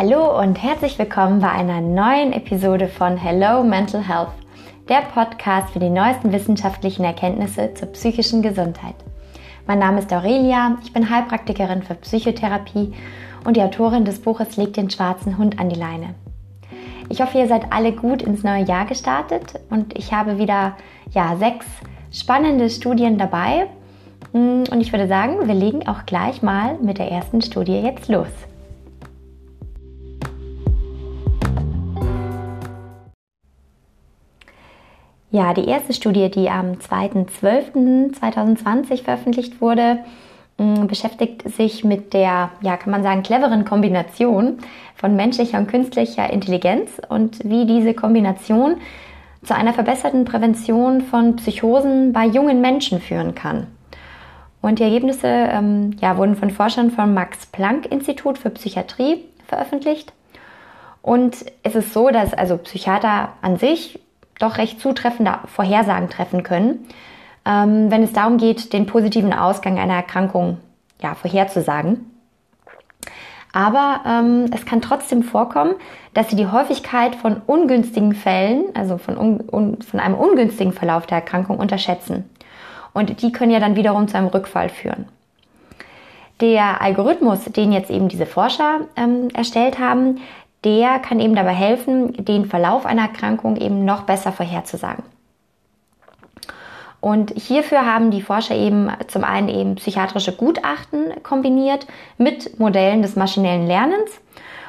Hallo und herzlich willkommen bei einer neuen Episode von Hello Mental Health, der Podcast für die neuesten wissenschaftlichen Erkenntnisse zur psychischen Gesundheit. Mein Name ist Aurelia, ich bin Heilpraktikerin für Psychotherapie und die Autorin des Buches Leg den schwarzen Hund an die Leine. Ich hoffe, ihr seid alle gut ins neue Jahr gestartet und ich habe wieder ja, sechs spannende Studien dabei. Und ich würde sagen, wir legen auch gleich mal mit der ersten Studie jetzt los. Ja, die erste Studie, die am 2.12.2020 veröffentlicht wurde, mm, beschäftigt sich mit der, ja, kann man sagen, cleveren Kombination von menschlicher und künstlicher Intelligenz und wie diese Kombination zu einer verbesserten Prävention von Psychosen bei jungen Menschen führen kann. Und die Ergebnisse ähm, ja, wurden von Forschern vom Max-Planck-Institut für Psychiatrie veröffentlicht. Und es ist so, dass also Psychiater an sich doch recht zutreffende Vorhersagen treffen können, ähm, wenn es darum geht, den positiven Ausgang einer Erkrankung ja, vorherzusagen. Aber ähm, es kann trotzdem vorkommen, dass sie die Häufigkeit von ungünstigen Fällen, also von, un, un, von einem ungünstigen Verlauf der Erkrankung unterschätzen. Und die können ja dann wiederum zu einem Rückfall führen. Der Algorithmus, den jetzt eben diese Forscher ähm, erstellt haben, der kann eben dabei helfen, den Verlauf einer Erkrankung eben noch besser vorherzusagen. Und hierfür haben die Forscher eben zum einen eben psychiatrische Gutachten kombiniert mit Modellen des maschinellen Lernens.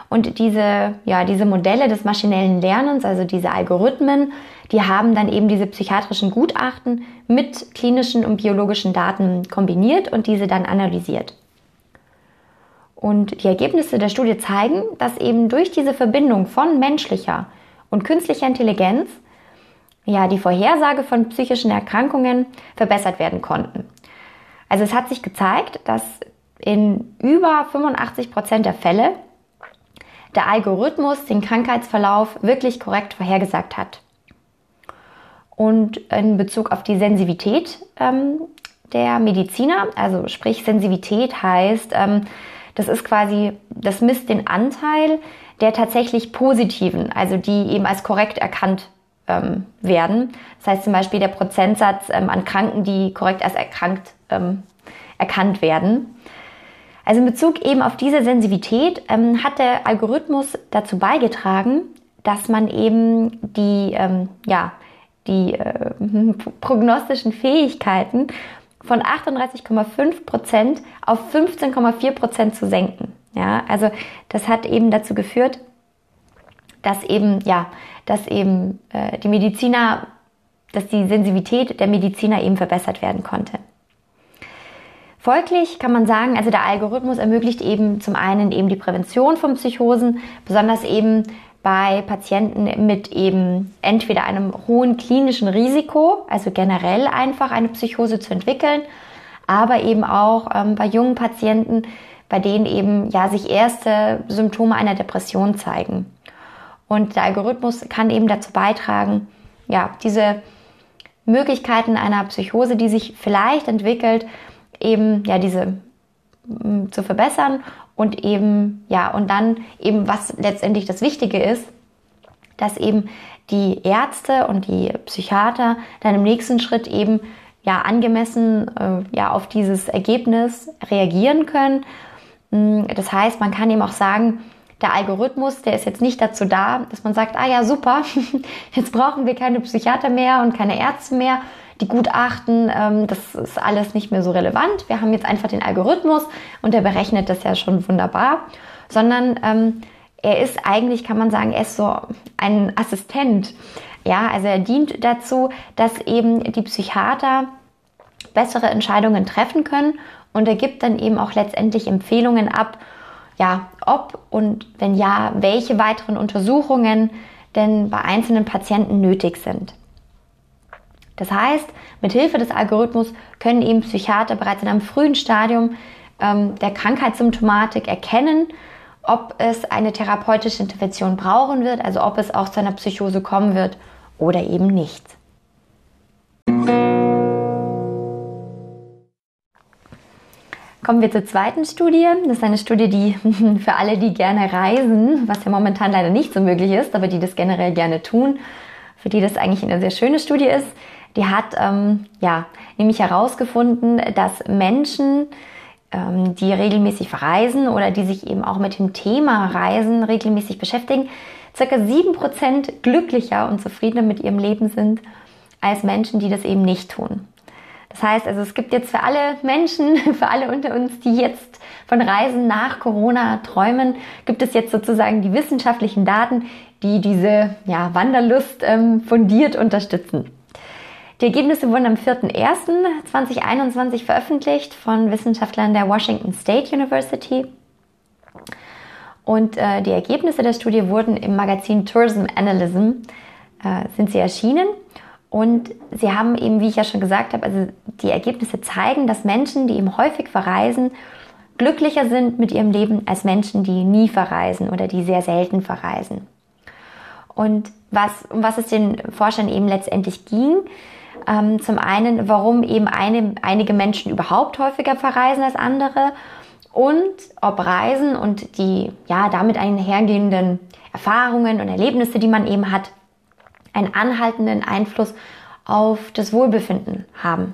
Und diese, ja, diese Modelle des maschinellen Lernens, also diese Algorithmen, die haben dann eben diese psychiatrischen Gutachten mit klinischen und biologischen Daten kombiniert und diese dann analysiert. Und die Ergebnisse der Studie zeigen, dass eben durch diese Verbindung von menschlicher und künstlicher Intelligenz ja die Vorhersage von psychischen Erkrankungen verbessert werden konnten. Also es hat sich gezeigt, dass in über 85 Prozent der Fälle der Algorithmus den Krankheitsverlauf wirklich korrekt vorhergesagt hat. Und in Bezug auf die Sensivität ähm, der Mediziner, also sprich Sensivität heißt, ähm, das ist quasi, das misst den Anteil der tatsächlich positiven, also die eben als korrekt erkannt ähm, werden. Das heißt zum Beispiel der Prozentsatz ähm, an Kranken, die korrekt als erkrankt ähm, erkannt werden. Also in Bezug eben auf diese Sensitivität ähm, hat der Algorithmus dazu beigetragen, dass man eben die, ähm, ja, die äh, prognostischen Fähigkeiten von 38,5 Prozent auf 15,4 Prozent zu senken. Ja, also das hat eben dazu geführt, dass eben, ja, dass eben äh, die Mediziner, dass die Sensibilität der Mediziner eben verbessert werden konnte. Folglich kann man sagen, also der Algorithmus ermöglicht eben zum einen eben die Prävention von Psychosen, besonders eben bei Patienten mit eben entweder einem hohen klinischen Risiko, also generell einfach eine Psychose zu entwickeln, aber eben auch ähm, bei jungen Patienten, bei denen eben ja sich erste Symptome einer Depression zeigen. Und der Algorithmus kann eben dazu beitragen, ja, diese Möglichkeiten einer Psychose, die sich vielleicht entwickelt, eben ja diese zu verbessern und eben, ja, und dann eben, was letztendlich das Wichtige ist, dass eben die Ärzte und die Psychiater dann im nächsten Schritt eben ja angemessen äh, ja auf dieses Ergebnis reagieren können. Das heißt, man kann eben auch sagen, der Algorithmus, der ist jetzt nicht dazu da, dass man sagt, ah ja, super, jetzt brauchen wir keine Psychiater mehr und keine Ärzte mehr, die Gutachten, ähm, das ist alles nicht mehr so relevant. Wir haben jetzt einfach den Algorithmus und der berechnet das ja schon wunderbar, sondern ähm, er ist eigentlich, kann man sagen, er ist so ein Assistent. Ja, also er dient dazu, dass eben die Psychiater bessere Entscheidungen treffen können und er gibt dann eben auch letztendlich Empfehlungen ab, ja, ob und wenn ja, welche weiteren Untersuchungen denn bei einzelnen Patienten nötig sind. Das heißt, mit Hilfe des Algorithmus können eben Psychiater bereits in einem frühen Stadium ähm, der Krankheitssymptomatik erkennen, ob es eine therapeutische Intervention brauchen wird, also ob es auch zu einer Psychose kommen wird oder eben nicht. Kommen wir zur zweiten Studie. Das ist eine Studie, die für alle, die gerne reisen, was ja momentan leider nicht so möglich ist, aber die das generell gerne tun, für die das eigentlich eine sehr schöne Studie ist, die hat ähm, ja nämlich herausgefunden, dass Menschen, ähm, die regelmäßig verreisen oder die sich eben auch mit dem Thema Reisen regelmäßig beschäftigen, circa 7% glücklicher und zufriedener mit ihrem Leben sind als Menschen, die das eben nicht tun. Das heißt also, es gibt jetzt für alle Menschen, für alle unter uns, die jetzt von Reisen nach Corona träumen, gibt es jetzt sozusagen die wissenschaftlichen Daten, die diese ja, Wanderlust ähm, fundiert unterstützen. Die Ergebnisse wurden am 4.01.2021 veröffentlicht von Wissenschaftlern der Washington State University. Und äh, die Ergebnisse der Studie wurden im Magazin Tourism Analysm äh, sind sie erschienen. Und sie haben eben, wie ich ja schon gesagt habe, also die Ergebnisse zeigen, dass Menschen, die eben häufig verreisen, glücklicher sind mit ihrem Leben als Menschen, die nie verreisen oder die sehr selten verreisen. Und was, um was es den Forschern eben letztendlich ging, ähm, zum einen, warum eben eine, einige Menschen überhaupt häufiger verreisen als andere und ob Reisen und die ja damit einhergehenden Erfahrungen und Erlebnisse, die man eben hat, einen anhaltenden Einfluss auf das Wohlbefinden haben.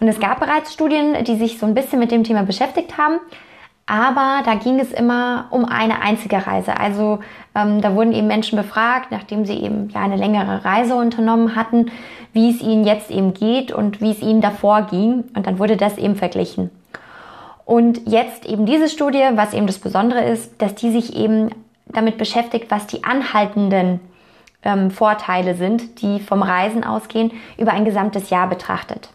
Und es gab bereits Studien, die sich so ein bisschen mit dem Thema beschäftigt haben, aber da ging es immer um eine einzige Reise. Also ähm, da wurden eben Menschen befragt, nachdem sie eben ja eine längere Reise unternommen hatten, wie es ihnen jetzt eben geht und wie es ihnen davor ging. Und dann wurde das eben verglichen. Und jetzt eben diese Studie, was eben das Besondere ist, dass die sich eben damit beschäftigt, was die anhaltenden ähm, Vorteile sind, die vom Reisen ausgehen, über ein gesamtes Jahr betrachtet.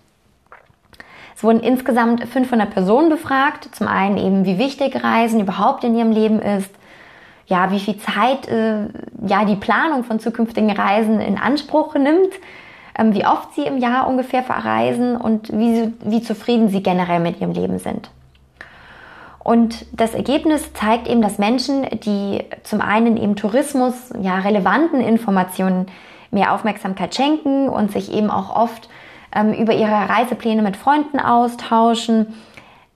Es wurden insgesamt 500 Personen befragt. Zum einen eben, wie wichtig Reisen überhaupt in ihrem Leben ist, ja, wie viel Zeit äh, ja die Planung von zukünftigen Reisen in Anspruch nimmt, ähm, wie oft sie im Jahr ungefähr verreisen und wie, wie zufrieden sie generell mit ihrem Leben sind. Und das Ergebnis zeigt eben, dass Menschen, die zum einen eben Tourismus, ja, relevanten Informationen mehr Aufmerksamkeit schenken und sich eben auch oft ähm, über ihre Reisepläne mit Freunden austauschen,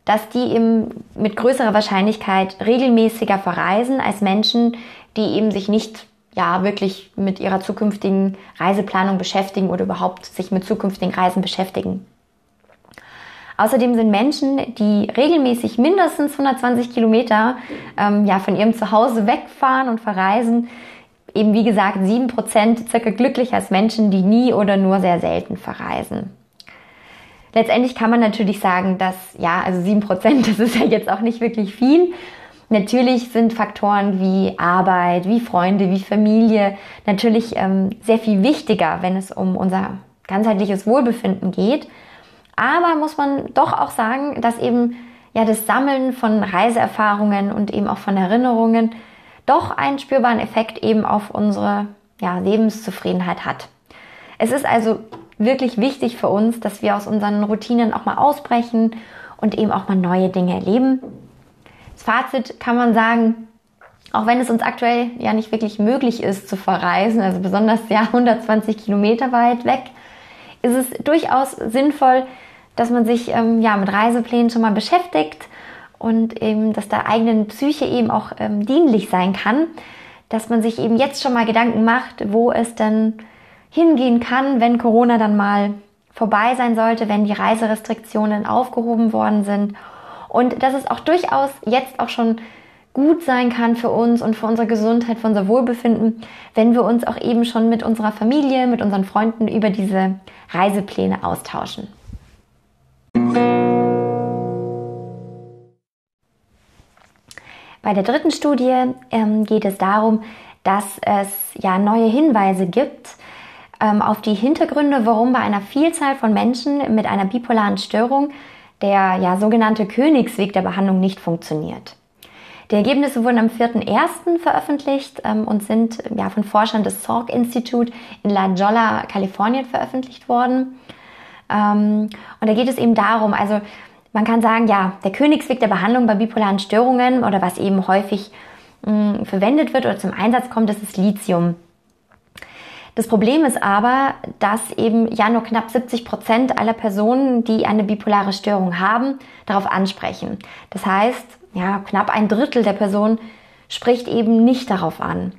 dass die eben mit größerer Wahrscheinlichkeit regelmäßiger verreisen als Menschen, die eben sich nicht ja wirklich mit ihrer zukünftigen Reiseplanung beschäftigen oder überhaupt sich mit zukünftigen Reisen beschäftigen. Außerdem sind Menschen, die regelmäßig mindestens 120 Kilometer ähm, ja, von ihrem Zuhause wegfahren und verreisen, eben wie gesagt 7% circa glücklicher als Menschen, die nie oder nur sehr selten verreisen. Letztendlich kann man natürlich sagen, dass ja, also 7%, das ist ja jetzt auch nicht wirklich viel. Natürlich sind Faktoren wie Arbeit, wie Freunde, wie Familie natürlich ähm, sehr viel wichtiger, wenn es um unser ganzheitliches Wohlbefinden geht. Aber muss man doch auch sagen, dass eben ja das Sammeln von Reiseerfahrungen und eben auch von Erinnerungen doch einen spürbaren Effekt eben auf unsere ja, Lebenszufriedenheit hat. Es ist also wirklich wichtig für uns, dass wir aus unseren Routinen auch mal ausbrechen und eben auch mal neue Dinge erleben. Das Fazit kann man sagen, auch wenn es uns aktuell ja nicht wirklich möglich ist zu verreisen, also besonders ja 120 Kilometer weit weg, ist es durchaus sinnvoll, dass man sich ähm, ja, mit Reiseplänen schon mal beschäftigt und eben, dass der eigenen Psyche eben auch ähm, dienlich sein kann, dass man sich eben jetzt schon mal Gedanken macht, wo es denn hingehen kann, wenn Corona dann mal vorbei sein sollte, wenn die Reiserestriktionen aufgehoben worden sind und dass es auch durchaus jetzt auch schon gut sein kann für uns und für unsere Gesundheit, für unser Wohlbefinden, wenn wir uns auch eben schon mit unserer Familie, mit unseren Freunden über diese Reisepläne austauschen. Bei der dritten Studie ähm, geht es darum, dass es ja neue Hinweise gibt ähm, auf die Hintergründe, warum bei einer Vielzahl von Menschen mit einer bipolaren Störung der ja, sogenannte Königsweg der Behandlung nicht funktioniert. Die Ergebnisse wurden am 4.1. veröffentlicht ähm, und sind ja, von Forschern des Salk Institute in La Jolla, Kalifornien veröffentlicht worden. Ähm, und da geht es eben darum, also man kann sagen, ja, der Königsweg der Behandlung bei bipolaren Störungen oder was eben häufig mh, verwendet wird oder zum Einsatz kommt, das ist Lithium. Das Problem ist aber, dass eben ja nur knapp 70 Prozent aller Personen, die eine bipolare Störung haben, darauf ansprechen. Das heißt, ja, knapp ein Drittel der Personen spricht eben nicht darauf an.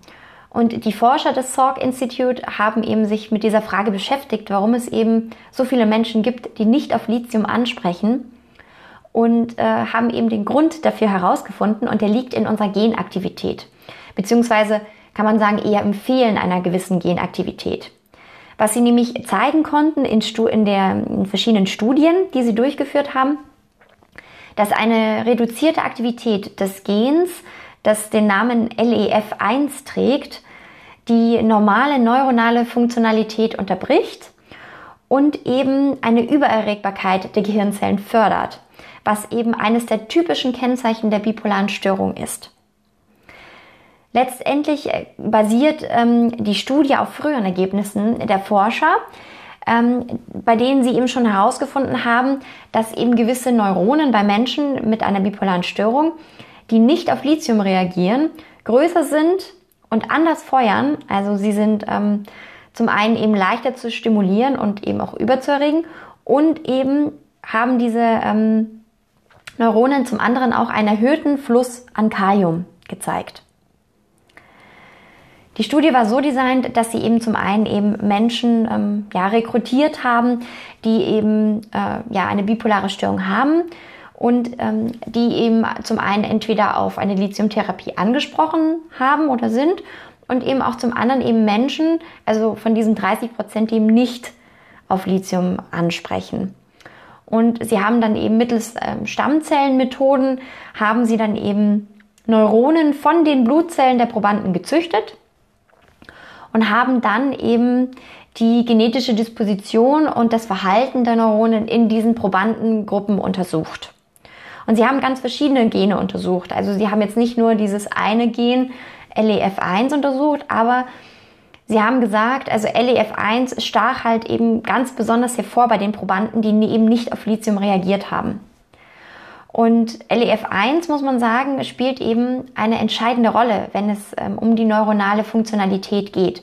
Und die Forscher des Salk Institute haben eben sich mit dieser Frage beschäftigt, warum es eben so viele Menschen gibt, die nicht auf Lithium ansprechen und äh, haben eben den Grund dafür herausgefunden und der liegt in unserer Genaktivität. Beziehungsweise kann man sagen eher im Fehlen einer gewissen Genaktivität. Was sie nämlich zeigen konnten in, in, der, in verschiedenen Studien, die sie durchgeführt haben, dass eine reduzierte Aktivität des Gens das den Namen LEF1 trägt, die normale neuronale Funktionalität unterbricht und eben eine Übererregbarkeit der Gehirnzellen fördert, was eben eines der typischen Kennzeichen der bipolaren Störung ist. Letztendlich äh, basiert ähm, die Studie auf früheren Ergebnissen der Forscher, ähm, bei denen sie eben schon herausgefunden haben, dass eben gewisse Neuronen bei Menschen mit einer bipolaren Störung die nicht auf Lithium reagieren, größer sind und anders feuern. Also sie sind ähm, zum einen eben leichter zu stimulieren und eben auch überzuerregen und eben haben diese ähm, Neuronen zum anderen auch einen erhöhten Fluss an Kalium gezeigt. Die Studie war so designt, dass sie eben zum einen eben Menschen ähm, ja, rekrutiert haben, die eben äh, ja, eine bipolare Störung haben und ähm, die eben zum einen entweder auf eine Lithiumtherapie angesprochen haben oder sind und eben auch zum anderen eben Menschen, also von diesen 30 Prozent, die eben nicht auf Lithium ansprechen. Und sie haben dann eben mittels ähm, Stammzellenmethoden, haben sie dann eben Neuronen von den Blutzellen der Probanden gezüchtet und haben dann eben die genetische Disposition und das Verhalten der Neuronen in diesen Probandengruppen untersucht. Und sie haben ganz verschiedene Gene untersucht. Also sie haben jetzt nicht nur dieses eine Gen LEF1 untersucht, aber sie haben gesagt, also LEF1 stach halt eben ganz besonders hervor bei den Probanden, die eben nicht auf Lithium reagiert haben. Und LEF1, muss man sagen, spielt eben eine entscheidende Rolle, wenn es ähm, um die neuronale Funktionalität geht,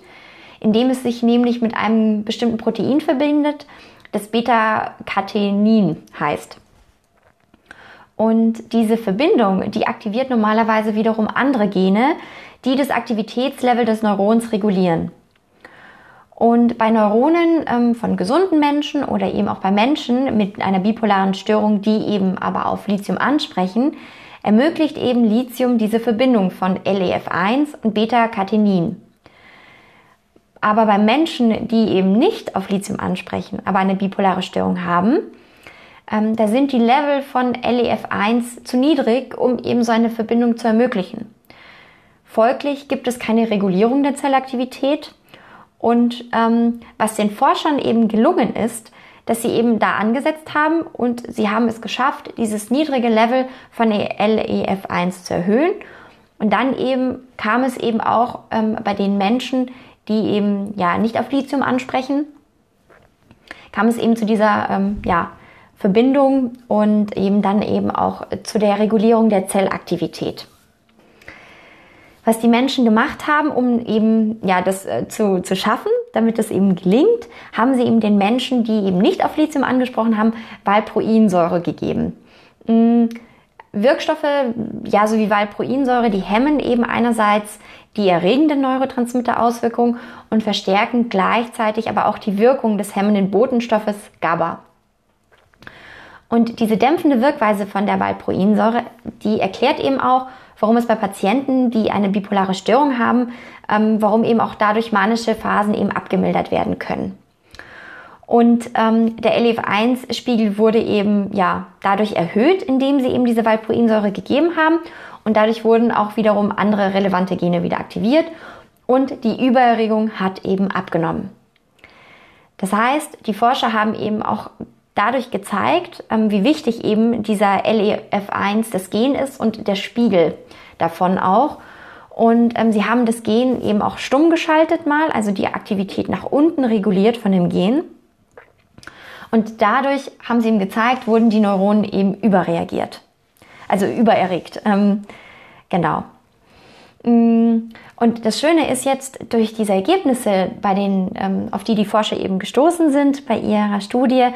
indem es sich nämlich mit einem bestimmten Protein verbindet, das Beta-Catenin heißt. Und diese Verbindung, die aktiviert normalerweise wiederum andere Gene, die das Aktivitätslevel des Neurons regulieren. Und bei Neuronen ähm, von gesunden Menschen oder eben auch bei Menschen mit einer bipolaren Störung, die eben aber auf Lithium ansprechen, ermöglicht eben Lithium diese Verbindung von LEF1 und Beta-Catenin. Aber bei Menschen, die eben nicht auf Lithium ansprechen, aber eine bipolare Störung haben, ähm, da sind die Level von LEF1 zu niedrig, um eben so eine Verbindung zu ermöglichen. Folglich gibt es keine Regulierung der Zellaktivität und ähm, was den Forschern eben gelungen ist, dass sie eben da angesetzt haben und sie haben es geschafft, dieses niedrige Level von LEF1 zu erhöhen. Und dann eben kam es eben auch ähm, bei den Menschen, die eben ja nicht auf Lithium ansprechen, kam es eben zu dieser ähm, ja, Verbindung und eben dann eben auch zu der Regulierung der Zellaktivität. Was die Menschen gemacht haben, um eben ja das äh, zu, zu schaffen, damit es eben gelingt, haben sie eben den Menschen, die eben nicht auf Lithium angesprochen haben, Valproinsäure gegeben. Mhm. Wirkstoffe, ja, so wie Valproinsäure, die hemmen eben einerseits die erregende Neurotransmitterauswirkung und verstärken gleichzeitig aber auch die Wirkung des hemmenden Botenstoffes GABA. Und diese dämpfende Wirkweise von der Valproinsäure, die erklärt eben auch, warum es bei Patienten, die eine bipolare Störung haben, ähm, warum eben auch dadurch manische Phasen eben abgemildert werden können. Und ähm, der LEF1-Spiegel wurde eben ja dadurch erhöht, indem sie eben diese Valproinsäure gegeben haben. Und dadurch wurden auch wiederum andere relevante Gene wieder aktiviert und die Übererregung hat eben abgenommen. Das heißt, die Forscher haben eben auch dadurch gezeigt, ähm, wie wichtig eben dieser LEF1 das Gen ist und der Spiegel davon auch. Und ähm, sie haben das Gen eben auch stumm geschaltet mal, also die Aktivität nach unten reguliert von dem Gen. Und dadurch haben sie ihm gezeigt, wurden die Neuronen eben überreagiert. Also übererregt. Ähm, genau. Mm, und das Schöne ist jetzt, durch diese Ergebnisse, bei denen, ähm, auf die die Forscher eben gestoßen sind bei ihrer Studie,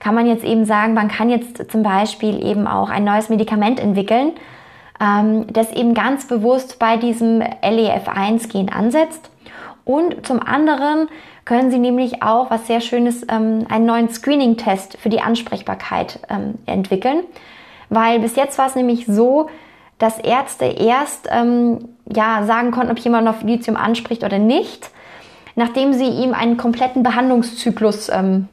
kann man jetzt eben sagen, man kann jetzt zum Beispiel eben auch ein neues Medikament entwickeln, ähm, das eben ganz bewusst bei diesem LEF1-Gen ansetzt. Und zum anderen können Sie nämlich auch, was sehr Schönes, ähm, einen neuen Screening-Test für die Ansprechbarkeit ähm, entwickeln. Weil bis jetzt war es nämlich so, dass Ärzte erst ähm, ja, sagen konnten, ob jemand auf Lithium anspricht oder nicht, nachdem sie ihm einen kompletten Behandlungszyklus ähm,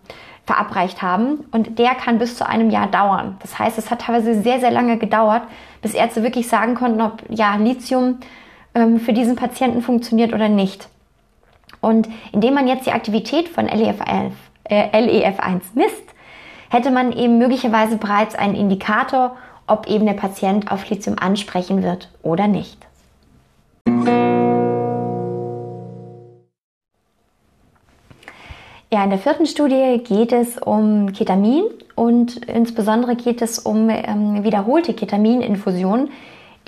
verabreicht haben. Und der kann bis zu einem Jahr dauern. Das heißt, es hat teilweise sehr, sehr lange gedauert, bis Ärzte wirklich sagen konnten, ob ja, Lithium ähm, für diesen Patienten funktioniert oder nicht. Und indem man jetzt die Aktivität von LEF11, äh, LEF1 misst, hätte man eben möglicherweise bereits einen Indikator, ob eben der Patient auf Lithium ansprechen wird oder nicht. Ja, in der vierten Studie geht es um Ketamin und insbesondere geht es um ähm, wiederholte Ketamininfusionen,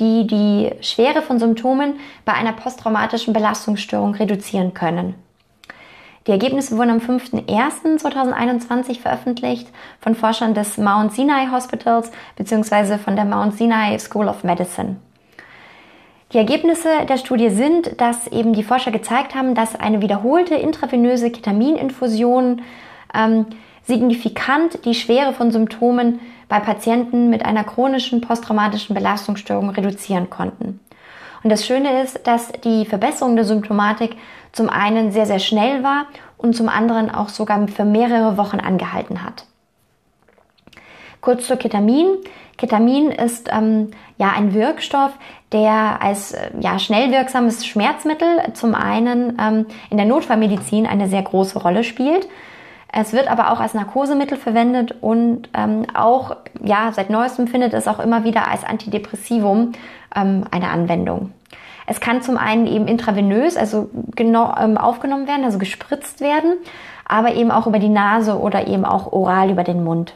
die die Schwere von Symptomen bei einer posttraumatischen Belastungsstörung reduzieren können. Die Ergebnisse wurden am 5.01.2021 veröffentlicht von Forschern des Mount Sinai Hospitals bzw. von der Mount Sinai School of Medicine. Die Ergebnisse der Studie sind, dass eben die Forscher gezeigt haben, dass eine wiederholte intravenöse Ketamininfusion ähm, signifikant die Schwere von Symptomen bei Patienten mit einer chronischen posttraumatischen Belastungsstörung reduzieren konnten. Und das Schöne ist, dass die Verbesserung der Symptomatik zum einen sehr, sehr schnell war und zum anderen auch sogar für mehrere Wochen angehalten hat. Kurz zu Ketamin. Ketamin ist ähm, ja ein Wirkstoff, der als äh, ja, schnell wirksames Schmerzmittel zum einen ähm, in der Notfallmedizin eine sehr große Rolle spielt. Es wird aber auch als Narkosemittel verwendet und ähm, auch ja seit neuestem findet es auch immer wieder als Antidepressivum ähm, eine Anwendung. Es kann zum einen eben intravenös, also genau ähm, aufgenommen werden, also gespritzt werden, aber eben auch über die Nase oder eben auch oral über den Mund.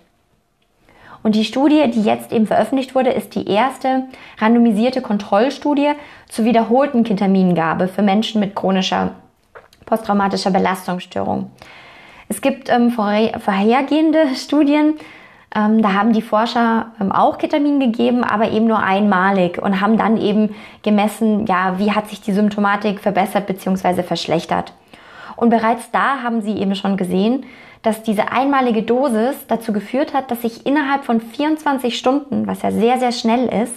Und die Studie, die jetzt eben veröffentlicht wurde, ist die erste randomisierte Kontrollstudie zur wiederholten Ketamingabe für Menschen mit chronischer posttraumatischer Belastungsstörung. Es gibt ähm, vorhergehende Studien, ähm, da haben die Forscher ähm, auch Ketamin gegeben, aber eben nur einmalig und haben dann eben gemessen, ja, wie hat sich die Symptomatik verbessert bzw. verschlechtert. Und bereits da haben sie eben schon gesehen, dass diese einmalige Dosis dazu geführt hat, dass sich innerhalb von 24 Stunden, was ja sehr, sehr schnell ist,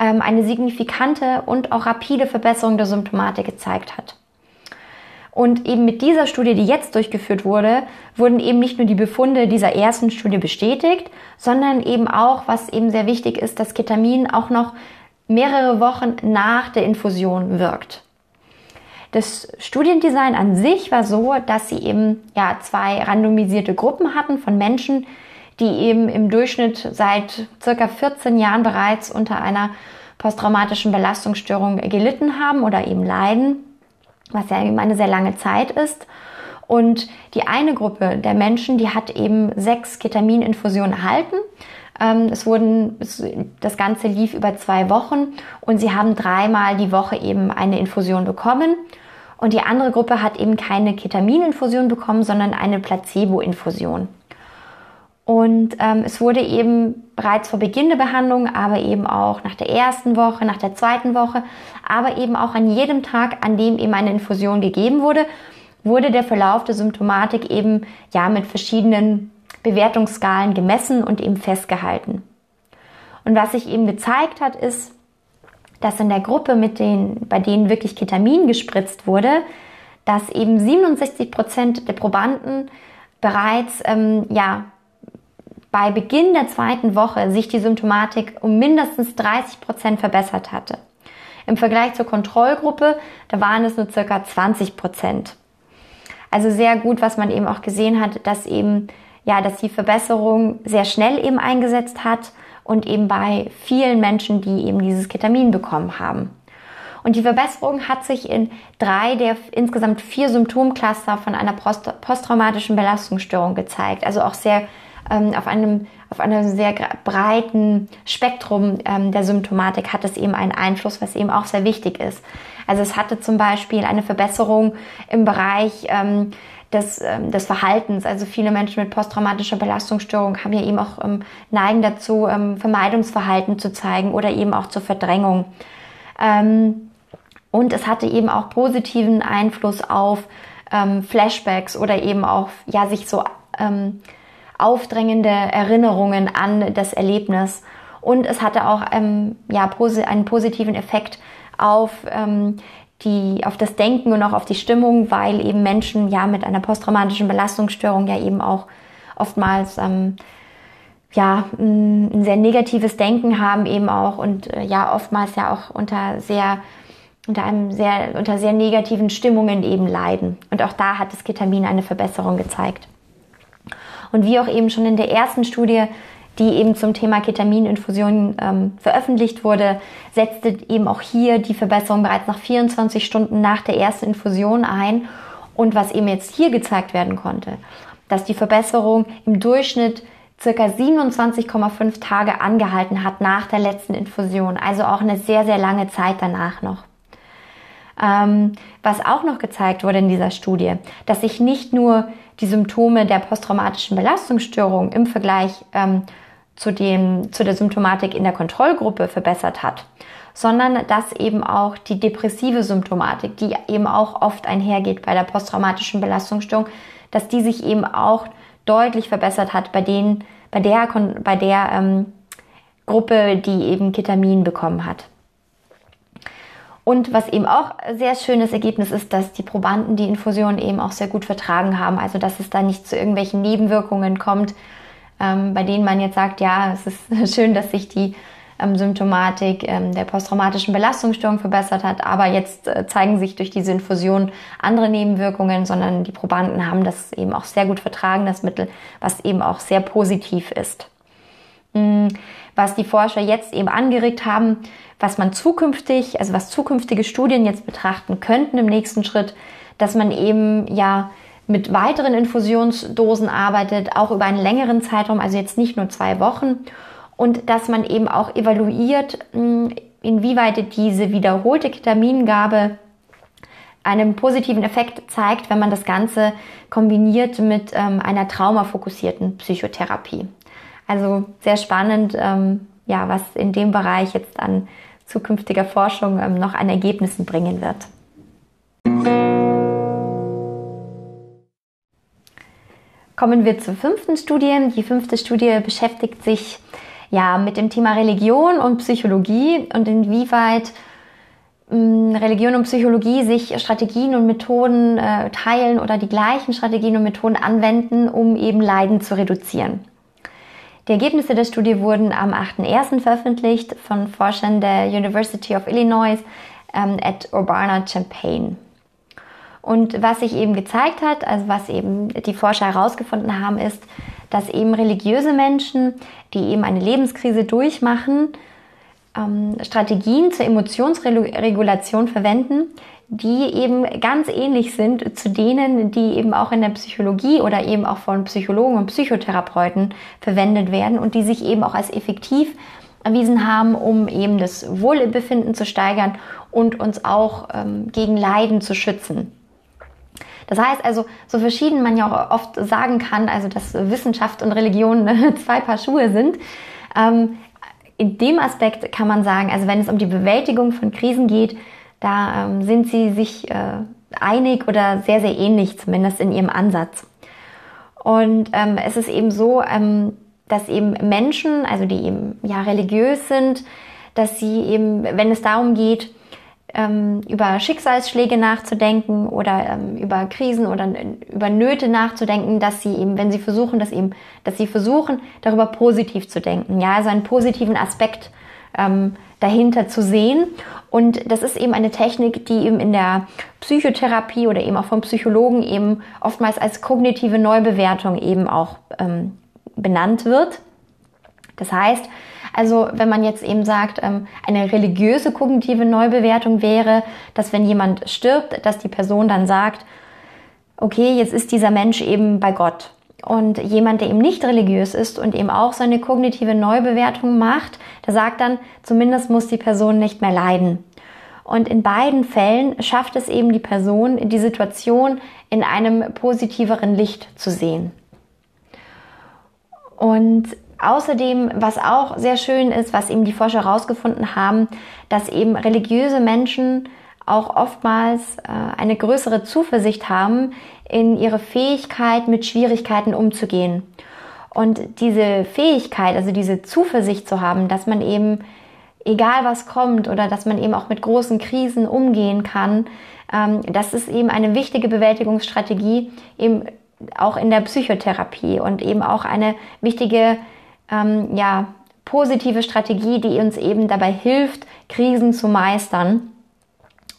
ähm, eine signifikante und auch rapide Verbesserung der Symptomatik gezeigt hat. Und eben mit dieser Studie, die jetzt durchgeführt wurde, wurden eben nicht nur die Befunde dieser ersten Studie bestätigt, sondern eben auch, was eben sehr wichtig ist, dass Ketamin auch noch mehrere Wochen nach der Infusion wirkt. Das Studiendesign an sich war so, dass sie eben ja zwei randomisierte Gruppen hatten von Menschen, die eben im Durchschnitt seit circa 14 Jahren bereits unter einer posttraumatischen Belastungsstörung gelitten haben oder eben leiden, was ja eben eine sehr lange Zeit ist. Und die eine Gruppe der Menschen, die hat eben sechs Ketamininfusionen erhalten. Ähm, es wurden, das Ganze lief über zwei Wochen und sie haben dreimal die Woche eben eine Infusion bekommen. Und die andere Gruppe hat eben keine Ketamininfusion bekommen, sondern eine Placebo-Infusion. Und ähm, es wurde eben bereits vor Beginn der Behandlung, aber eben auch nach der ersten Woche, nach der zweiten Woche, aber eben auch an jedem Tag, an dem eben eine Infusion gegeben wurde, wurde der Verlauf der Symptomatik eben ja mit verschiedenen Bewertungsskalen gemessen und eben festgehalten. Und was sich eben gezeigt hat, ist, dass in der Gruppe, mit den, bei denen wirklich Ketamin gespritzt wurde, dass eben 67 Prozent der Probanden bereits ähm, ja, bei Beginn der zweiten Woche sich die Symptomatik um mindestens 30 Prozent verbessert hatte. Im Vergleich zur Kontrollgruppe, da waren es nur circa 20 Prozent. Also sehr gut, was man eben auch gesehen hat, dass eben, ja, dass die Verbesserung sehr schnell eben eingesetzt hat und eben bei vielen Menschen, die eben dieses Ketamin bekommen haben. Und die Verbesserung hat sich in drei der insgesamt vier Symptomcluster von einer posttraumatischen Belastungsstörung gezeigt. Also auch sehr ähm, auf einem auf einem sehr breiten Spektrum ähm, der Symptomatik hat es eben einen Einfluss, was eben auch sehr wichtig ist. Also es hatte zum Beispiel eine Verbesserung im Bereich ähm, des, ähm, des Verhaltens. Also viele Menschen mit posttraumatischer Belastungsstörung haben ja eben auch ähm, neigen dazu, ähm, Vermeidungsverhalten zu zeigen oder eben auch zur Verdrängung. Ähm, und es hatte eben auch positiven Einfluss auf ähm, Flashbacks oder eben auch ja sich so ähm, aufdrängende Erinnerungen an das Erlebnis. Und es hatte auch ähm, ja, einen positiven Effekt auf, ähm, die, auf das Denken und auch auf die Stimmung, weil eben Menschen ja mit einer posttraumatischen Belastungsstörung ja eben auch oftmals ähm, ja, ein sehr negatives Denken haben eben auch und äh, ja oftmals ja auch unter sehr unter einem sehr unter sehr negativen Stimmungen eben leiden und auch da hat das Ketamin eine Verbesserung gezeigt. Und wie auch eben schon in der ersten Studie, die eben zum Thema Ketamininfusion ähm, veröffentlicht wurde, setzte eben auch hier die Verbesserung bereits nach 24 Stunden nach der ersten Infusion ein. Und was eben jetzt hier gezeigt werden konnte, dass die Verbesserung im Durchschnitt circa 27,5 Tage angehalten hat nach der letzten Infusion, also auch eine sehr, sehr lange Zeit danach noch. Ähm, was auch noch gezeigt wurde in dieser Studie, dass sich nicht nur die Symptome der posttraumatischen Belastungsstörung im Vergleich ähm, zu, dem, zu der Symptomatik in der Kontrollgruppe verbessert hat, sondern dass eben auch die depressive Symptomatik, die eben auch oft einhergeht bei der posttraumatischen Belastungsstörung, dass die sich eben auch deutlich verbessert hat bei denen, bei der, bei der ähm, Gruppe, die eben Ketamin bekommen hat. Und was eben auch sehr schönes Ergebnis ist, dass die Probanden die Infusion eben auch sehr gut vertragen haben. Also dass es da nicht zu irgendwelchen Nebenwirkungen kommt, ähm, bei denen man jetzt sagt, ja, es ist schön, dass sich die ähm, Symptomatik ähm, der posttraumatischen Belastungsstörung verbessert hat, aber jetzt äh, zeigen sich durch diese Infusion andere Nebenwirkungen, sondern die Probanden haben das eben auch sehr gut vertragen, das Mittel, was eben auch sehr positiv ist. Mm, was die Forscher jetzt eben angeregt haben, was man zukünftig, also was zukünftige Studien jetzt betrachten könnten im nächsten Schritt, dass man eben ja mit weiteren Infusionsdosen arbeitet, auch über einen längeren Zeitraum, also jetzt nicht nur zwei Wochen, und dass man eben auch evaluiert, inwieweit diese wiederholte Ketamingabe einen positiven Effekt zeigt, wenn man das Ganze kombiniert mit ähm, einer traumafokussierten Psychotherapie. Also sehr spannend, ähm, ja, was in dem Bereich jetzt an zukünftiger Forschung ähm, noch an Ergebnissen bringen wird. Kommen wir zur fünften Studie. Die fünfte Studie beschäftigt sich ja mit dem Thema Religion und Psychologie und inwieweit ähm, Religion und Psychologie sich Strategien und Methoden äh, teilen oder die gleichen Strategien und Methoden anwenden, um eben Leiden zu reduzieren. Die Ergebnisse der Studie wurden am 8.1. veröffentlicht von Forschern der University of Illinois ähm, at Urbana-Champaign. Und was sich eben gezeigt hat, also was eben die Forscher herausgefunden haben, ist, dass eben religiöse Menschen, die eben eine Lebenskrise durchmachen, ähm, Strategien zur Emotionsregulation verwenden, die eben ganz ähnlich sind zu denen, die eben auch in der Psychologie oder eben auch von Psychologen und Psychotherapeuten verwendet werden und die sich eben auch als effektiv erwiesen haben, um eben das Wohlbefinden zu steigern und uns auch ähm, gegen Leiden zu schützen. Das heißt also, so verschieden man ja auch oft sagen kann, also dass Wissenschaft und Religion zwei Paar Schuhe sind. Ähm, in dem Aspekt kann man sagen, also wenn es um die Bewältigung von Krisen geht, da ähm, sind sie sich äh, einig oder sehr, sehr ähnlich, zumindest in ihrem Ansatz. Und ähm, es ist eben so, ähm, dass eben Menschen, also die eben ja religiös sind, dass sie eben, wenn es darum geht, ähm, über Schicksalsschläge nachzudenken oder ähm, über Krisen oder über Nöte nachzudenken, dass sie eben, wenn sie versuchen, dass eben, dass sie versuchen, darüber positiv zu denken, ja, also einen positiven Aspekt ähm, dahinter zu sehen. Und das ist eben eine Technik, die eben in der Psychotherapie oder eben auch von Psychologen eben oftmals als kognitive Neubewertung eben auch ähm, benannt wird. Das heißt, also wenn man jetzt eben sagt, ähm, eine religiöse kognitive Neubewertung wäre, dass wenn jemand stirbt, dass die Person dann sagt, okay, jetzt ist dieser Mensch eben bei Gott Und jemand, der eben nicht religiös ist und eben auch seine kognitive Neubewertung macht, der sagt dann, zumindest muss die Person nicht mehr leiden. Und in beiden Fällen schafft es eben die Person, die Situation in einem positiveren Licht zu sehen. Und außerdem, was auch sehr schön ist, was eben die Forscher herausgefunden haben, dass eben religiöse Menschen auch oftmals äh, eine größere Zuversicht haben in ihre Fähigkeit, mit Schwierigkeiten umzugehen. Und diese Fähigkeit, also diese Zuversicht zu haben, dass man eben, egal was kommt oder dass man eben auch mit großen Krisen umgehen kann, ähm, das ist eben eine wichtige Bewältigungsstrategie, eben auch in der Psychotherapie und eben auch eine wichtige, ähm, ja, positive Strategie, die uns eben dabei hilft, Krisen zu meistern.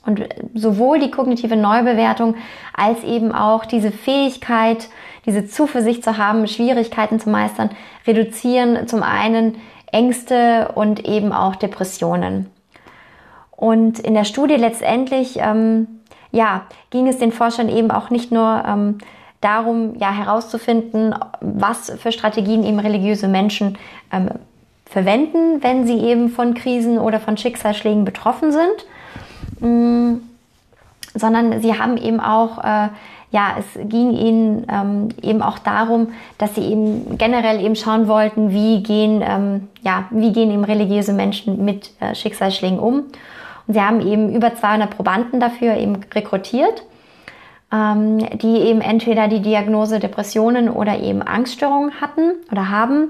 Und sowohl die kognitive Neubewertung als eben auch diese Fähigkeit, diese Zuversicht zu haben, Schwierigkeiten zu meistern, reduzieren zum einen Ängste und eben auch Depressionen. Und in der Studie letztendlich, ähm, ja, ging es den Forschern eben auch nicht nur ähm, darum, ja, herauszufinden, was für Strategien eben religiöse Menschen ähm, verwenden, wenn sie eben von Krisen oder von Schicksalsschlägen betroffen sind, Mm, sondern sie haben eben auch, äh, ja, es ging ihnen ähm, eben auch darum, dass sie eben generell eben schauen wollten, wie gehen, ähm, ja, wie gehen eben religiöse Menschen mit äh, Schicksalsschlägen um. Und sie haben eben über 200 Probanden dafür eben rekrutiert, ähm, die eben entweder die Diagnose Depressionen oder eben Angststörungen hatten oder haben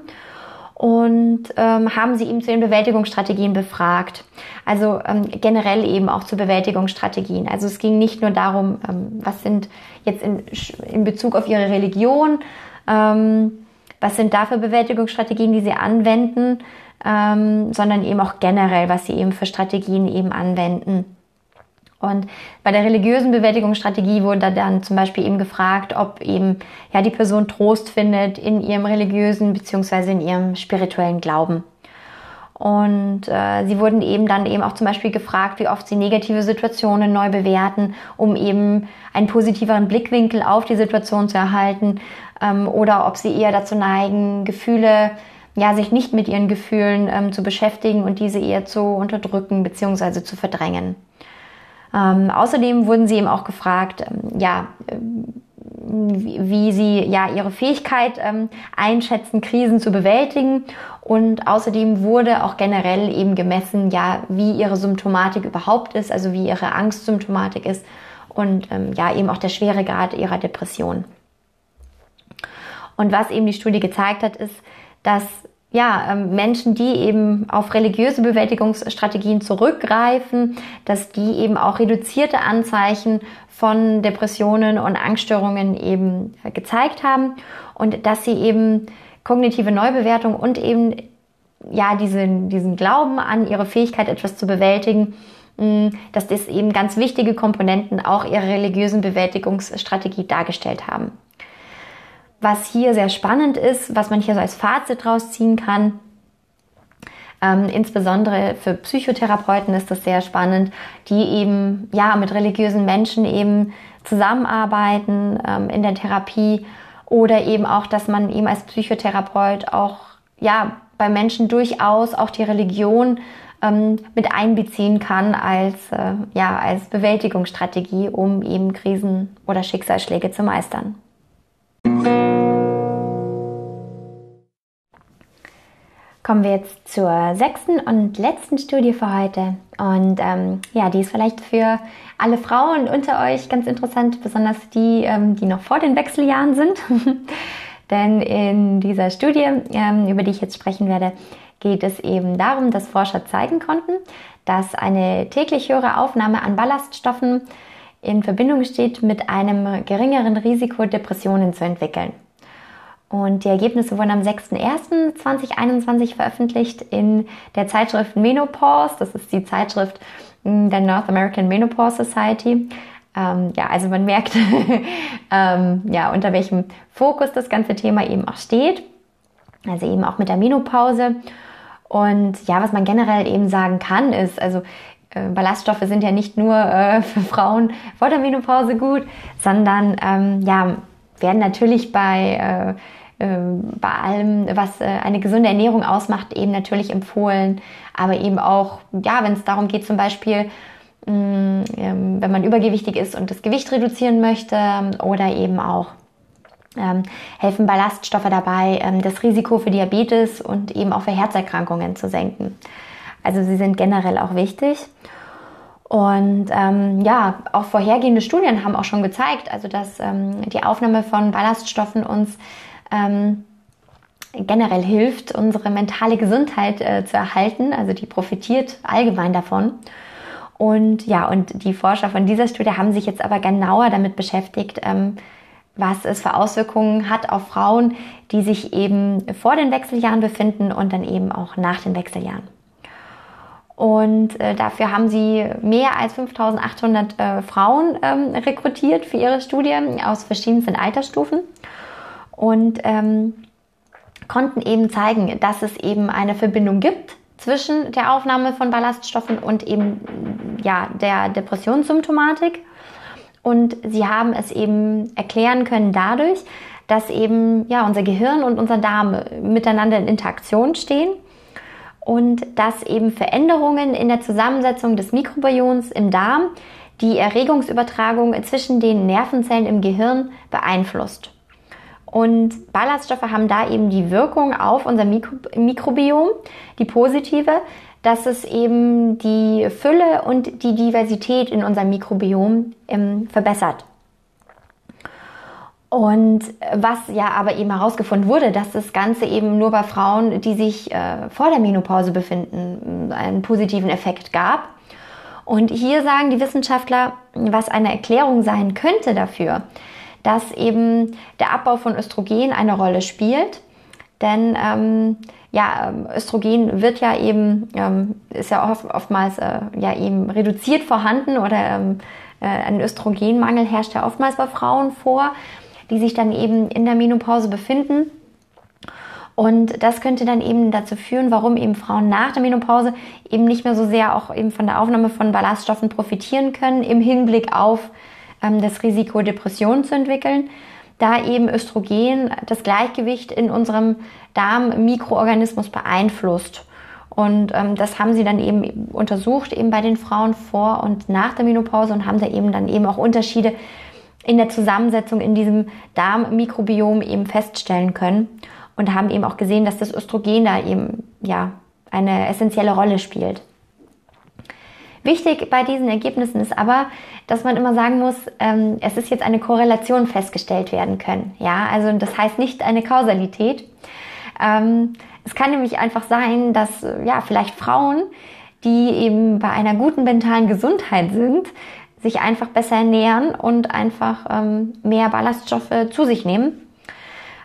und ähm, haben sie ihm zu den Bewältigungsstrategien befragt. Also ähm, generell eben auch zu Bewältigungsstrategien. Also es ging nicht nur darum, ähm, was sind jetzt in, in Bezug auf ihre Religion, ähm, was sind da für Bewältigungsstrategien, die sie anwenden, ähm, sondern eben auch generell, was sie eben für Strategien eben anwenden. Und bei der religiösen Bewältigungsstrategie wurde dann zum Beispiel eben gefragt, ob eben ja die Person Trost findet in ihrem religiösen beziehungsweise in ihrem spirituellen Glauben. Und äh, sie wurden eben dann eben auch zum Beispiel gefragt, wie oft sie negative Situationen neu bewerten, um eben einen positiveren Blickwinkel auf die Situation zu erhalten, ähm, oder ob sie eher dazu neigen, Gefühle ja, sich nicht mit ihren Gefühlen ähm, zu beschäftigen und diese eher zu unterdrücken beziehungsweise zu verdrängen. Ähm, außerdem wurden sie eben auch gefragt, ähm, ja, äh, wie, wie, sie ja ihre Fähigkeit ähm, einschätzen, Krisen zu bewältigen. Und außerdem wurde auch generell eben gemessen, ja, wie ihre Symptomatik überhaupt ist, also wie ihre Angstsymptomatik ist und ähm, ja, eben auch der Schweregrad ihrer Depression. Und was eben die Studie gezeigt hat, ist, dass ja, ähm, Menschen, die eben auf religiöse Bewältigungsstrategien zurückgreifen, dass die eben auch reduzierte Anzeichen von Depressionen und Angststörungen eben äh, gezeigt haben und dass sie eben kognitive Neubewertung und eben ja diesen, diesen Glauben an ihre Fähigkeit, etwas zu bewältigen, dass das eben ganz wichtige Komponenten auch ihrer religiösen Bewältigungsstrategie dargestellt haben. Was hier sehr spannend ist, was man hier so als Fazit draus ziehen kann, ähm, insbesondere für Psychotherapeuten ist das sehr spannend, die eben ja mit religiösen Menschen eben zusammenarbeiten ähm, in der Therapie oder eben auch, dass man eben als Psychotherapeut auch ja bei Menschen durchaus auch die Religion ähm, mit einbeziehen kann als äh, ja als Bewältigungsstrategie, um eben Krisen oder Schicksalsschläge zu meistern. Kommen wir jetzt zur sechsten und letzten Studie für heute. Und ähm, ja, die ist vielleicht für alle Frauen unter euch ganz interessant, besonders die, ähm, die noch vor den Wechseljahren sind. Denn in dieser Studie, ähm, über die ich jetzt sprechen werde, geht es eben darum, dass Forscher zeigen konnten, dass eine täglich höhere Aufnahme an Ballaststoffen in Verbindung steht mit einem geringeren Risiko, Depressionen zu entwickeln. Und die Ergebnisse wurden am 6.01.2021 veröffentlicht in der Zeitschrift Menopause. Das ist die Zeitschrift hm, der North American Menopause Society. Ähm, ja, also man merkt, ähm, ja, unter welchem Fokus das ganze Thema eben auch steht. Also eben auch mit der Menopause. Und ja, was man generell eben sagen kann, ist, also äh, Ballaststoffe sind ja nicht nur äh, für Frauen vor der Menopause gut, sondern ähm, ja, werden natürlich bei, äh, bei allem, was äh, eine gesunde Ernährung ausmacht, eben natürlich empfohlen. Aber eben auch, ja, wenn es darum geht, zum Beispiel, mm, ähm, wenn man übergewichtig ist und das Gewicht reduzieren möchte oder eben auch ähm, helfen Ballaststoffe dabei, ähm, das Risiko für Diabetes und eben auch für Herzerkrankungen zu senken. Also sie sind generell auch wichtig. Und ähm, ja, auch vorhergehende Studien haben auch schon gezeigt, also dass ähm, die Aufnahme von Ballaststoffen uns ähm, generell hilft, unsere mentale Gesundheit äh, zu erhalten. Also die profitiert allgemein davon. Und ja, und die Forscher von dieser Studie haben sich jetzt aber genauer damit beschäftigt, ähm, was es für Auswirkungen hat auf Frauen, die sich eben vor den Wechseljahren befinden und dann eben auch nach den Wechseljahren. Und äh, dafür haben sie mehr als 5800 äh, Frauen ähm, rekrutiert für ihre Studie aus verschiedensten Altersstufen und ähm, konnten eben zeigen, dass es eben eine Verbindung gibt zwischen der Aufnahme von Ballaststoffen und eben ja, der Depressionssymptomatik. Und sie haben es eben erklären können dadurch, dass eben ja, unser Gehirn und unser Darm miteinander in Interaktion stehen und dass eben Veränderungen in der Zusammensetzung des Mikrobioms im Darm die Erregungsübertragung zwischen den Nervenzellen im Gehirn beeinflusst. Und Ballaststoffe haben da eben die Wirkung auf unser Mikro Mikrobiom, die positive, dass es eben die Fülle und die Diversität in unserem Mikrobiom ähm, verbessert. Und was ja aber eben herausgefunden wurde, dass das Ganze eben nur bei Frauen, die sich äh, vor der Menopause befinden, einen positiven Effekt gab. Und hier sagen die Wissenschaftler, was eine Erklärung sein könnte dafür, dass eben der Abbau von Östrogen eine Rolle spielt. Denn ähm, ja, ähm, Östrogen wird ja eben, ähm, ist ja oft, oftmals äh, ja eben reduziert vorhanden oder ähm, äh, ein Östrogenmangel herrscht ja oftmals bei Frauen vor die sich dann eben in der Menopause befinden. Und das könnte dann eben dazu führen, warum eben Frauen nach der Menopause eben nicht mehr so sehr auch eben von der Aufnahme von Ballaststoffen profitieren können, im Hinblick auf das Risiko, Depressionen zu entwickeln, da eben Östrogen das Gleichgewicht in unserem Darm-Mikroorganismus beeinflusst. Und ähm, das haben sie dann eben untersucht, eben bei den Frauen vor und nach der Menopause und haben da eben dann eben auch Unterschiede in der Zusammensetzung in diesem Darmmikrobiom eben feststellen können und haben eben auch gesehen, dass das Östrogen da eben ja eine essentielle Rolle spielt. Wichtig bei diesen Ergebnissen ist aber, dass man immer sagen muss, ähm, es ist jetzt eine Korrelation festgestellt werden können. Ja, also das heißt nicht eine Kausalität. Ähm, es kann nämlich einfach sein, dass ja vielleicht Frauen, die eben bei einer guten mentalen Gesundheit sind, sich einfach besser ernähren und einfach ähm, mehr Ballaststoffe zu sich nehmen.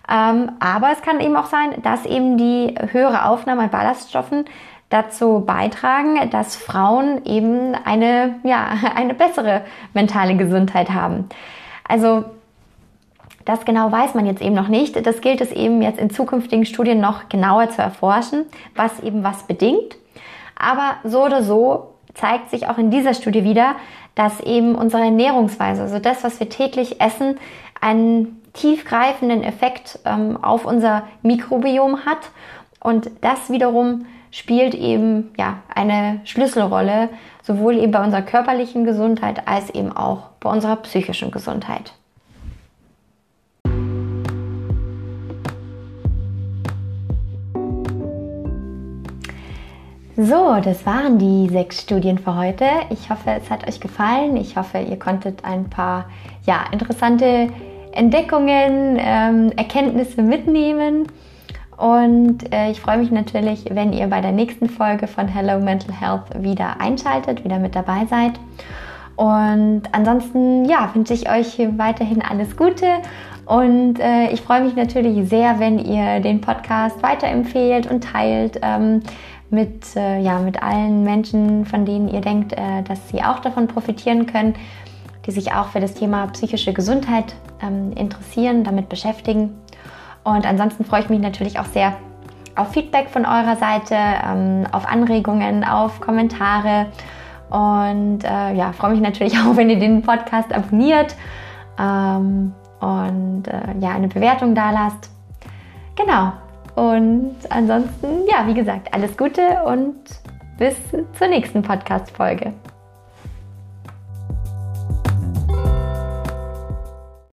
Ähm, aber es kann eben auch sein, dass eben die höhere Aufnahme an Ballaststoffen dazu beitragen, dass Frauen eben eine, ja, eine bessere mentale Gesundheit haben. Also das genau weiß man jetzt eben noch nicht. Das gilt es eben jetzt in zukünftigen Studien noch genauer zu erforschen, was eben was bedingt. Aber so oder so zeigt sich auch in dieser Studie wieder, dass eben unsere Ernährungsweise, also das, was wir täglich essen, einen tiefgreifenden Effekt ähm, auf unser Mikrobiom hat. Und das wiederum spielt eben ja, eine Schlüsselrolle, sowohl eben bei unserer körperlichen Gesundheit als eben auch bei unserer psychischen Gesundheit. So, das waren die sechs Studien für heute. Ich hoffe, es hat euch gefallen. Ich hoffe, ihr konntet ein paar ja, interessante Entdeckungen, ähm, Erkenntnisse mitnehmen. Und äh, ich freue mich natürlich, wenn ihr bei der nächsten Folge von Hello Mental Health wieder einschaltet, wieder mit dabei seid. Und ansonsten, ja, wünsche ich euch weiterhin alles Gute. Und äh, ich freue mich natürlich sehr, wenn ihr den Podcast weiterempfehlt und teilt. Ähm, mit, äh, ja, mit allen Menschen, von denen ihr denkt, äh, dass sie auch davon profitieren können, die sich auch für das Thema psychische Gesundheit ähm, interessieren, damit beschäftigen. Und ansonsten freue ich mich natürlich auch sehr auf Feedback von eurer Seite, ähm, auf Anregungen, auf Kommentare. Und äh, ja, freue mich natürlich auch, wenn ihr den Podcast abonniert. Ähm, und äh, ja, eine Bewertung da lasst. Genau. Und ansonsten, ja, wie gesagt, alles Gute und bis zur nächsten Podcast-Folge.